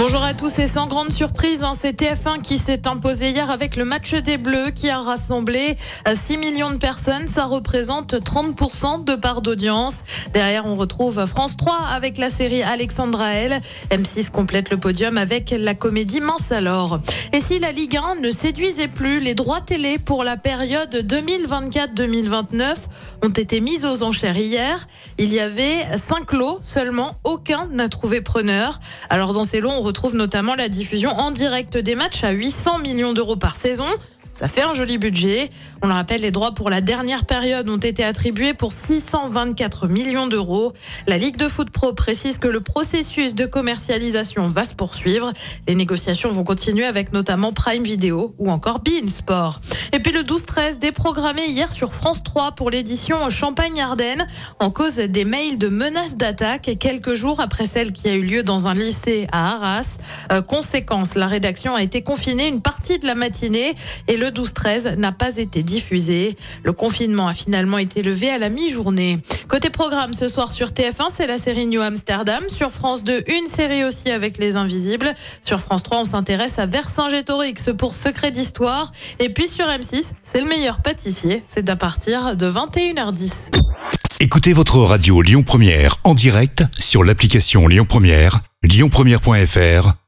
Bonjour à tous et sans grande surprise, hein, c'est TF1 qui s'est imposé hier avec le match des Bleus qui a rassemblé 6 millions de personnes. Ça représente 30% de part d'audience. Derrière, on retrouve France 3 avec la série Alexandra L. M6 complète le podium avec la comédie Mince alors. Et si la Ligue 1 ne séduisait plus, les droits télé pour la période 2024-2029 ont été mis aux enchères hier. Il y avait 5 lots seulement, aucun n'a trouvé preneur. Alors dans ces lots, on retrouve notamment la diffusion en direct des matchs à 800 millions d'euros par saison. Ça fait un joli budget. On le rappelle, les droits pour la dernière période ont été attribués pour 624 millions d'euros. La Ligue de foot pro précise que le processus de commercialisation va se poursuivre. Les négociations vont continuer avec notamment Prime Video ou encore Bein Sport. Et puis le 12-13 déprogrammé hier sur France 3 pour l'édition Champagne-Ardenne en cause des mails de menaces d'attaque quelques jours après celle qui a eu lieu dans un lycée à Arras. Euh, conséquence, la rédaction a été confinée une partie de la matinée et le 12-13 n'a pas été diffusé. Le confinement a finalement été levé à la mi-journée. Côté programme, ce soir sur TF1, c'est la série New Amsterdam. Sur France 2, une série aussi avec Les Invisibles. Sur France 3, on s'intéresse à Vercingétorix pour Secret d'Histoire. Et puis sur M6, c'est le meilleur pâtissier. C'est à partir de 21h10. Écoutez votre radio Lyon Première en direct sur l'application Lyon Première, lyonpremière.fr